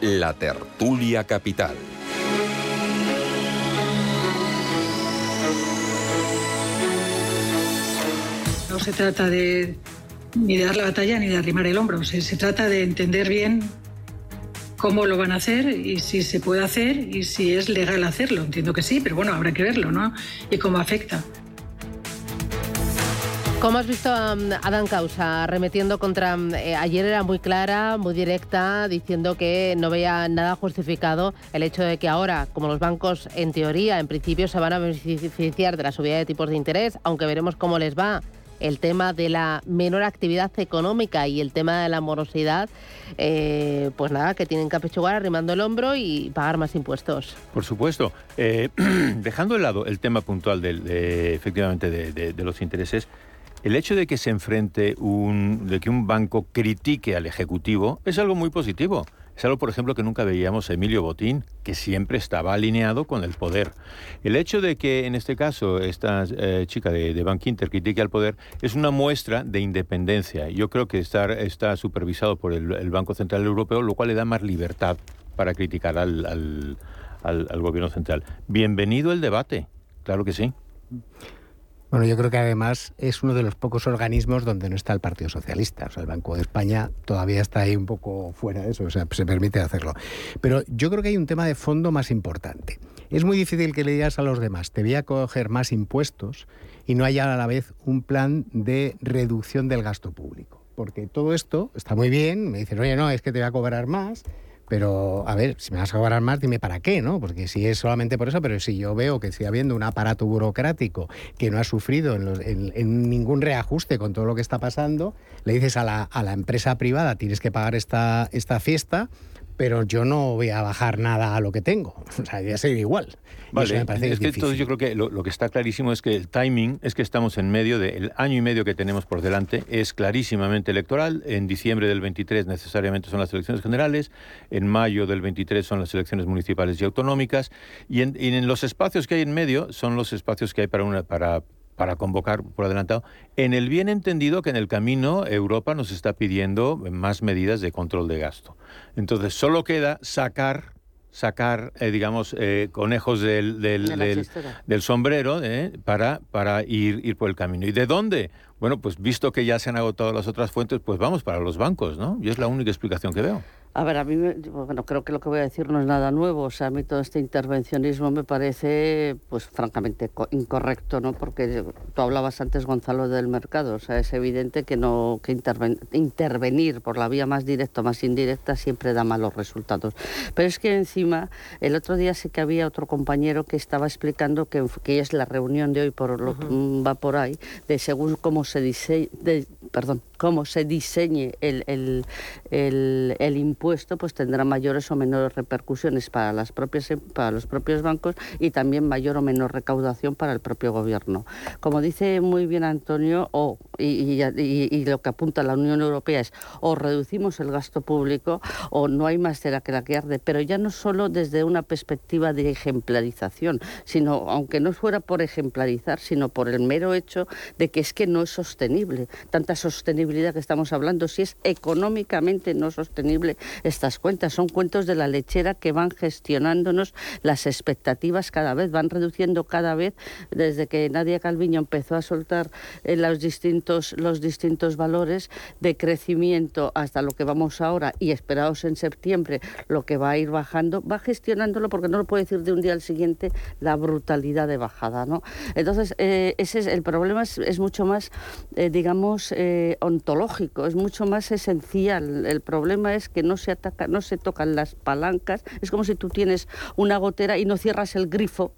la tertulia capital. No se trata de ni de dar la batalla ni de arrimar el hombro, se, se trata de entender bien cómo lo van a hacer y si se puede hacer y si es legal hacerlo. Entiendo que sí, pero bueno, habrá que verlo, ¿no? Y cómo afecta. ¿Cómo has visto a Adán Causa arremetiendo contra... Eh, ayer era muy clara, muy directa, diciendo que no veía nada justificado el hecho de que ahora, como los bancos en teoría, en principio, se van a beneficiar de la subida de tipos de interés, aunque veremos cómo les va el tema de la menor actividad económica y el tema de la morosidad, eh, pues nada, que tienen que apechugar arrimando el hombro y pagar más impuestos. Por supuesto. Eh, dejando de lado el tema puntual de, efectivamente de los intereses, el hecho de que se enfrente un, de que un banco critique al Ejecutivo es algo muy positivo. Es algo, por ejemplo, que nunca veíamos a Emilio Botín, que siempre estaba alineado con el poder. El hecho de que, en este caso, esta eh, chica de, de Bank Inter critique al poder es una muestra de independencia. Yo creo que está, está supervisado por el, Banco Central Europeo, lo cual le da más libertad para criticar al, al Gobierno Central. Bienvenido el debate, claro que sí. Bueno, yo creo que además es uno de los pocos organismos donde no está el Partido Socialista. O sea, el Banco de España todavía está ahí un poco fuera de eso, o sea, se permite hacerlo. Pero yo creo que hay un tema de fondo más importante. Es muy difícil que le digas a los demás, te voy a coger más impuestos y no haya a la vez un plan de reducción del gasto público. Porque todo esto está muy bien, me dicen, oye, no, es que te voy a cobrar más, pero, a ver, si me vas a cobrar más, dime para qué, ¿no? Porque si es solamente por eso, pero si yo veo que sigue habiendo un aparato burocrático que no ha sufrido en, ningún reajuste con todo lo que está pasando, le dices a la, a la empresa privada, tienes que pagar esta, esta fiesta, pero yo no voy a bajar nada a lo que tengo. O sea, ya seguir igual. Vale, es que yo creo que lo, que está clarísimo es que el timing es que estamos en medio del año y medio que tenemos por delante, es clarísimamente electoral. En diciembre del 23 necesariamente son las elecciones generales, en mayo del 23 son las elecciones municipales y autonómicas, y en, y en los espacios que hay en medio son los espacios que hay para, una, para para convocar por adelantado, en el bien entendido que en el camino Europa nos está pidiendo más medidas de control de gasto. Entonces, solo queda sacar sacar, eh, digamos, eh, conejos del, del, sombrero eh, para, para ir, ir por el camino. ¿Y de dónde? Bueno, pues visto que ya se han agotado las otras fuentes, pues vamos para los bancos, ¿no? Y es la única explicación que veo. A ver, a mí, bueno, creo que lo que voy a decir no es nada nuevo. O sea, a mí todo este intervencionismo me parece, pues, francamente incorrecto, ¿no? Porque tú hablabas antes, Gonzalo, del mercado. O sea, es evidente que no que intervenir por la vía más directa o más indirecta siempre da malos resultados. Pero es que encima, el otro día sé que había otro compañero que estaba explicando que, que es la reunión de hoy, por lo, va por ahí, de según cómo se dice, de, perdón, cómo se diseñe el, impuesto, pues tendrá mayores o menores repercusiones para, las propias, em, para los propios bancos y también mayor o menor recaudación para el propio gobierno. Como dice muy bien Antonio, o, y, lo que apunta la Unión Europea es o reducimos el gasto público o no hay más cera que la que arde, pero ya no solo desde una perspectiva de ejemplarización, sino, aunque no fuera por ejemplarizar, sino por el mero hecho de que es que no es sostenible. Tanta sostenibilidad que estamos hablando, si es económicamente no sostenible estas cuentas. Son cuentos de la lechera que van gestionándonos las expectativas cada vez, van reduciendo cada vez desde que Nadia Calviño empezó a soltar eh, los, distintos, los distintos valores de crecimiento hasta lo que vamos ahora y esperados en septiembre, lo que va a ir bajando, va gestionándolo porque no lo puede decir de un día al siguiente la brutalidad de bajada. ¿no? Entonces, eh, ese es, el problema es, mucho más, eh, digamos, ontológico, es mucho más esencial. El problema es que no se ataca, no se tocan las palancas. Es como si tú tienes una gotera y no cierras el grifo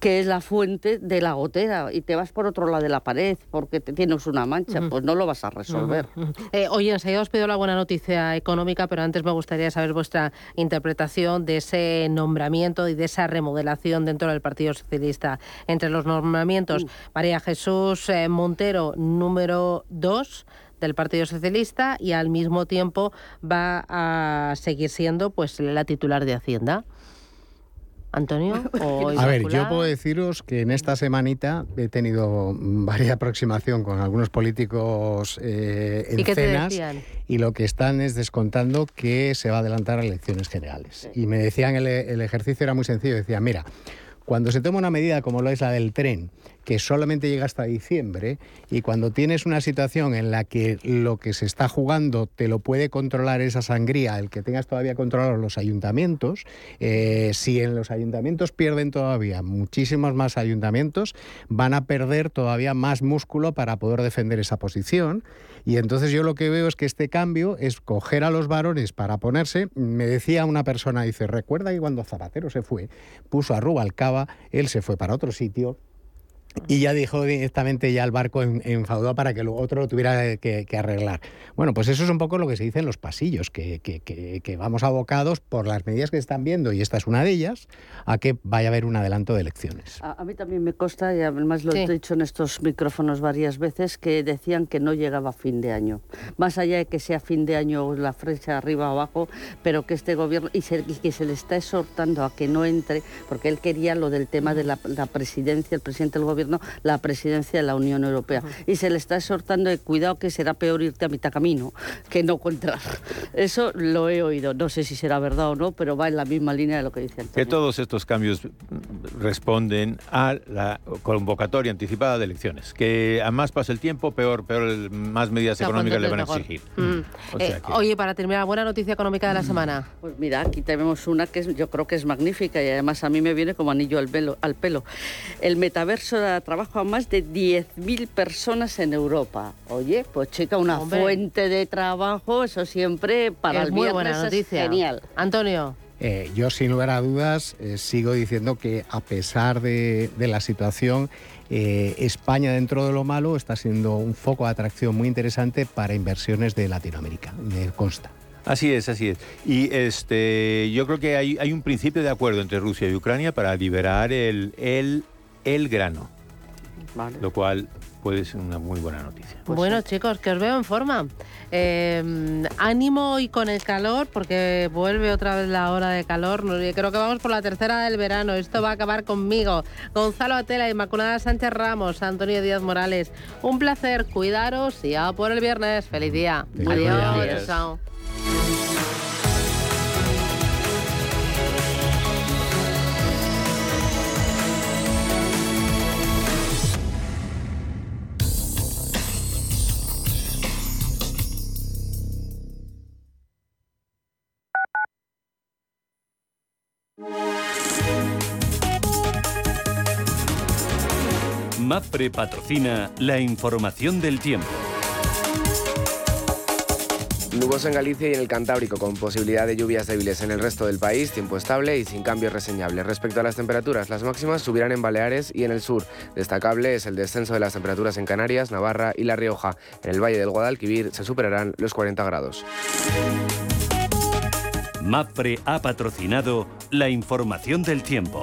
que es la fuente de la gotera y te vas por otro lado de la pared porque te tienes una mancha, pues no lo vas a resolver. Eh, oye, enseguida os pido la buena noticia económica, pero antes me gustaría saber vuestra interpretación de ese nombramiento y de esa remodelación dentro del Partido Socialista. Entre los nombramientos, uh. María Jesús eh, Montero, número 2 del Partido Socialista y al mismo tiempo va a seguir siendo pues la titular de Hacienda. Antonio, a ver, yo puedo deciros que en esta semanita he tenido varias aproximación con algunos políticos eh, en ¿Y cenas y lo que están es descontando que se va a adelantar a elecciones generales. Y me decían el, el ejercicio era muy sencillo, decían, mira, cuando se toma una medida como lo es la del tren, que solamente llega hasta diciembre, y cuando tienes una situación en la que lo que se está jugando te lo puede controlar esa sangría, el que tengas todavía controlados los ayuntamientos, eh, si en los ayuntamientos pierden todavía muchísimos más ayuntamientos, van a perder todavía más músculo para poder defender esa posición. Y entonces yo lo que veo es que este cambio es coger a los varones para ponerse. Me decía una persona, dice, recuerda que cuando Zapatero se fue, puso a Rubalcaba, él se fue para otro sitio, y ya dijo directamente ya el barco enfadó para que lo otro lo tuviera que, arreglar. Bueno, pues eso es un poco lo que se dice en los pasillos, que, que, vamos abocados por las medidas que están viendo, y esta es una de ellas, a que vaya a haber un adelanto de elecciones. A, mí también me consta, y además lo he dicho en estos micrófonos varias veces, que decían que no llegaba a fin de año. Más allá de que sea fin de año la flecha arriba o abajo, pero que este gobierno, y, que se le está exhortando a que no entre, porque él quería lo del tema de la, la presidencia, el presidente del gobierno, gobierno la presidencia de la Unión Europea. Y se le está exhortando de cuidado que será peor irte a mitad camino que no encontrar. Eso lo he oído. No sé si será verdad o no, pero va en la misma línea de lo que dicen. Que todos estos cambios responden a la convocatoria anticipada de elecciones. Que a más pasa el tiempo, peor, peor más medidas económicas le van a exigir. Mm. Eh, oye, para terminar, buena noticia económica de la semana. Pues mira, aquí tenemos una que yo creo que es magnífica y además a mí me viene como anillo al pelo. Al pelo. El metaverso da trabajo a más de 10.000 personas en Europa. Oye, pues chica, una fuente de trabajo, eso siempre para es el muy buena noticia. genial. Antonio. Eh, yo sin lugar a dudas eh, sigo diciendo que a pesar de, la situación, eh, España dentro de lo malo está siendo un foco de atracción muy interesante para inversiones de Latinoamérica, me consta. Así es, así es. Y este, yo creo que hay, hay un principio de acuerdo entre Rusia y Ucrania para liberar el, el, el grano. Lo cual puede ser una muy buena noticia. Pues bueno, chicos, que os veo en forma. Em, ánimo y con el calor, porque vuelve otra vez la hora de calor. Creo que vamos por la tercera del verano. Esto va a acabar conmigo. Gonzalo Atela, Inmaculada Sánchez Ramos, Antonio Díaz Morales. Un placer, cuidaros y a por el viernes. Feliz día. Adiós. Chao. MAPRE patrocina la información del tiempo. Nuboso en Galicia y en el Cantábrico, con posibilidad de lluvias débiles en el resto del país, tiempo estable y sin cambios reseñables. Respecto a las temperaturas, las máximas subirán en Baleares y en el sur. Destacable es el descenso de las temperaturas en Canarias, Navarra y La Rioja. En el Valle del Guadalquivir se superarán los 40 grados. MAPRE ha patrocinado la información del tiempo.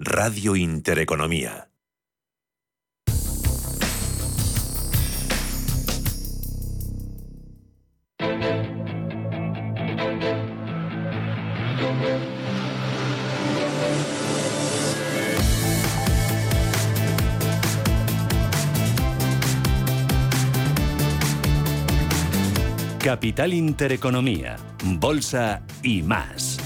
Radio Intereconomía. Capital Intereconomía, Bolsa y más.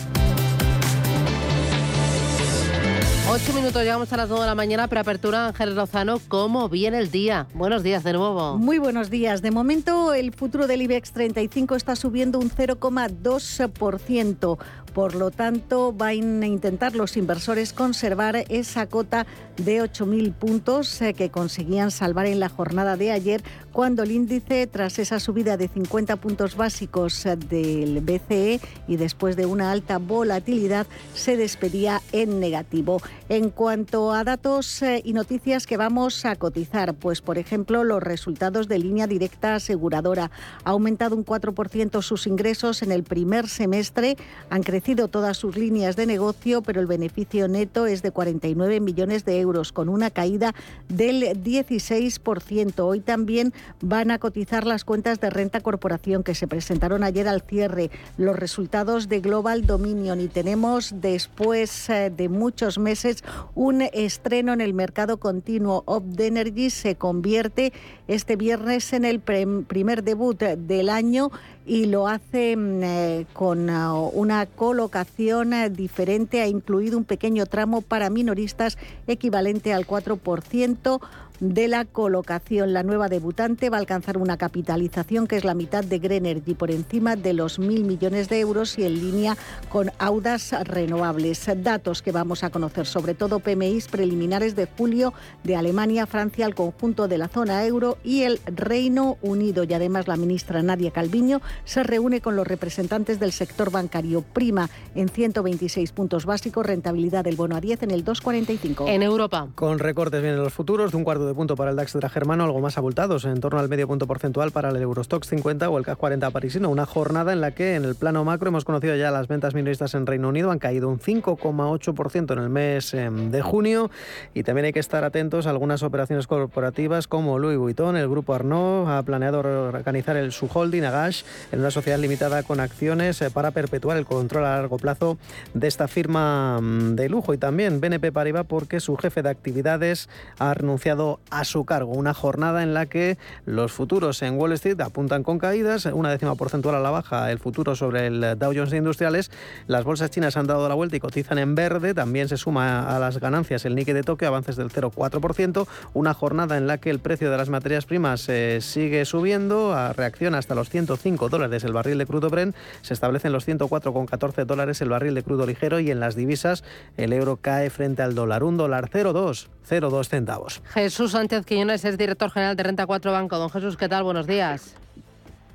Ocho minutos, llegamos a las 9 de la mañana, preapertura Ángel Lozano. ¿Cómo viene el día? Buenos días de nuevo. Muy buenos días. De momento, el futuro del IBEX 35 está subiendo un 0,2%. Por lo tanto, van a intentar los inversores conservar esa cota de 8.000 puntos eh, que conseguían salvar en la jornada de ayer, cuando el índice, tras esa subida de 50 puntos básicos eh, del BCE y después de una alta volatilidad, se despedía en negativo. En cuanto a datos eh, y noticias que vamos a cotizar, pues por ejemplo, los resultados de línea directa aseguradora. Ha aumentado un 4% sus ingresos en el primer semestre, han crecido todas sus líneas de negocio, pero el beneficio neto es de 49 millones de euros, con una caída del 16%. Hoy también van a cotizar las cuentas de renta corporación que se presentaron ayer al cierre, los resultados de Global Dominion y tenemos después eh, de muchos meses un estreno en el mercado continuo. Opd Energy se convierte este viernes en el primer debut del año y lo hace mm, eh, con uh, una colocación eh, diferente. Ha incluido un pequeño tramo para minoristas equivalente al 4% de la colocación. La nueva debutante va a alcanzar una capitalización que es la mitad de Greenergy, por encima de los mil millones de euros y en línea con Audas Renovables. Datos que vamos a conocer, sobre todo PMIs preliminares de julio de Alemania, Francia, el conjunto de la zona euro y el Reino Unido. Y además la ministra Nadia Calviño se reúne con los representantes del sector bancario. Prima en 126 puntos básicos, rentabilidad del bono a 10 en el 2,45. En Europa. Con recortes vienen los futuros de un cuarto de punto para el DAX germano, algo más abultados, en torno al medio punto porcentual para el Eurostox 50 o el CAC 40 parisino. Una jornada en la que en el plano macro hemos conocido ya las ventas minoristas en Reino Unido, han caído un 5,8% en el mes em, de junio. Y también hay que estar atentos a algunas operaciones corporativas como Louis Vuitton, el grupo Arnaud ha planeado organizar el su holding Agash en una sociedad limitada con acciones eh, para perpetuar el control a largo plazo de esta firma mm, de lujo. Y también BNP Paribas porque su jefe de actividades ha renunciado a su cargo. Una jornada en la que los futuros en Wall Street apuntan con caídas, una décima porcentual a la baja el futuro sobre el Dow Jones Industriales. Las bolsas chinas han dado la vuelta y cotizan en verde. También se suma a las ganancias el Nikkei de Tokio, avances del 0,4%. Una jornada en la que el precio de las materias primas eh, sigue subiendo, a reacción hasta los 105 dólares el barril de crudo Brent. Se establecen los 104,14 dólares el barril de crudo ligero y en las divisas el euro cae frente al dólar. Un dólar 0,2 0,2 centavos. Jesús Sánchez Quiñones es director general de Renta 4 Banco. Don Jesús, ¿qué tal? Buenos días.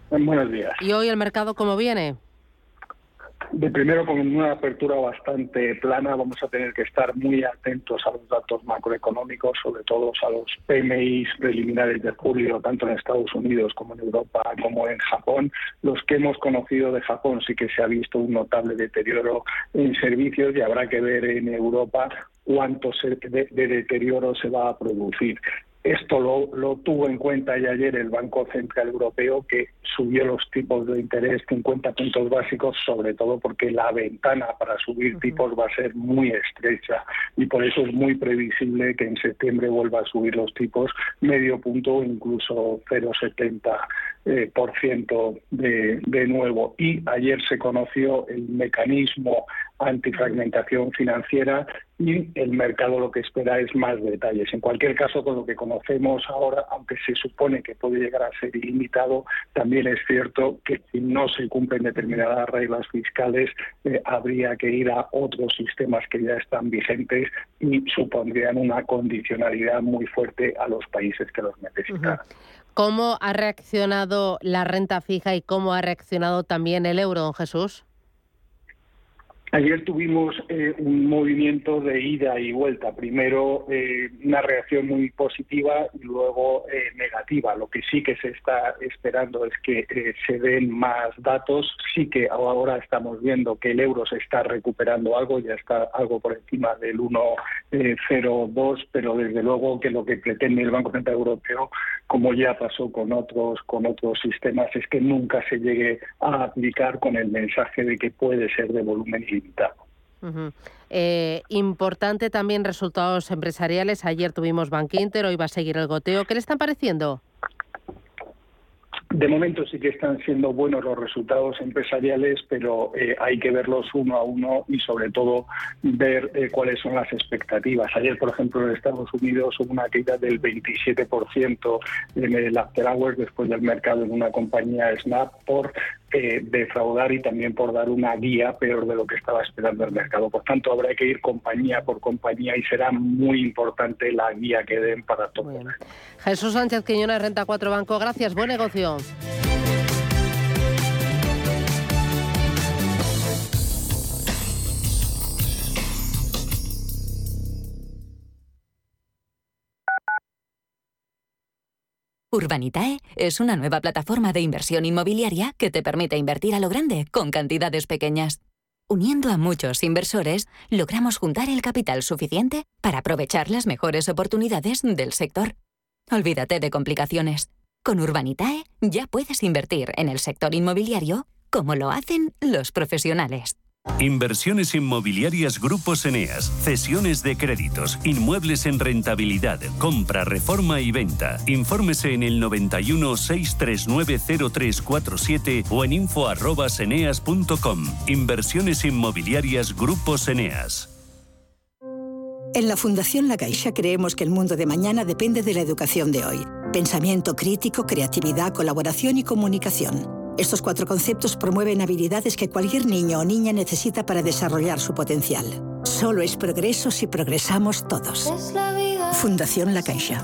Buenos días. ¿Y hoy el mercado cómo viene? De primero, con una apertura bastante plana, vamos a tener que estar muy atentos a los datos macroeconómicos, sobre todo a los PMI preliminares de julio, tanto en Estados Unidos como en Europa, como en Japón. Los que hemos conocido de Japón sí que se ha visto un notable deterioro en servicios y habrá que ver en Europa cuánto de, deterioro se va a producir. Esto lo, tuvo en cuenta ya ayer el Banco Central Europeo, que subió los tipos de interés 50 puntos básicos, sobre todo porque la ventana para subir tipos va a ser muy estrecha y por eso es muy previsible que en septiembre vuelva a subir los tipos medio punto o incluso 0,70 eh, por ciento de, de nuevo. Y ayer se conoció el mecanismo antifragmentación financiera y el mercado lo que espera es más detalles. En cualquier caso, con lo que conocemos ahora, aunque se supone que puede llegar a ser ilimitado, también es cierto que si no se cumplen determinadas reglas fiscales, eh, habría que ir a otros sistemas que ya están vigentes y supondrían una condicionalidad muy fuerte a los países que los necesitan. ¿Cómo ha reaccionado la renta fija y cómo ha reaccionado también el euro, don Jesús? Ayer tuvimos eh, un movimiento de ida y vuelta. Primero eh, una reacción muy positiva y luego eh, negativa. Lo que sí que se está esperando es que se den más datos. Sí que ahora estamos viendo que el euro se está recuperando algo, ya está algo por encima del 1,02, pero desde luego que lo que pretende el Banco Central Europeo, como ya pasó con otros con otros sistemas, es que nunca se llegue a aplicar con el mensaje de que puede ser de volumen eh, importante también resultados empresariales. Ayer tuvimos Bank Inter, hoy va a seguir el goteo. ¿Qué le están pareciendo? De momento sí que están siendo buenos los resultados empresariales, pero eh, hay que verlos uno a uno y sobre todo ver eh, cuáles son las expectativas. Ayer, por ejemplo, en Estados Unidos hubo una caída del 27% en el after hours después del mercado en una compañía Snap por eh, defraudar y también por dar una guía peor de lo que estaba esperando el mercado. Por tanto, habrá que ir compañía por compañía y será muy importante la guía que den para todo. Jesús Sánchez Quiñones, Renta 4 Banco. Gracias, buen negocio. Urbanitae es una nueva plataforma de inversión inmobiliaria que te permite invertir a lo grande con cantidades pequeñas. Uniendo a muchos inversores, logramos juntar el capital suficiente para aprovechar las mejores oportunidades del sector. Olvídate de complicaciones. Con Urbanitae ya puedes invertir en el sector inmobiliario como lo hacen los profesionales. Inversiones inmobiliarias Grupos Eneas, cesiones de créditos, inmuebles en rentabilidad, compra, reforma y venta. Infórmese en el 91 639 0347 o en info@eneas.com. Inversiones inmobiliarias Grupos Eneas. En la Fundación La Caixa creemos que el mundo de mañana depende de la educación de hoy. Pensamiento crítico, creatividad, colaboración y comunicación. Estos cuatro conceptos promueven habilidades que cualquier niño o niña necesita para desarrollar su potencial. Solo es progreso si progresamos todos. Fundación La Caixa.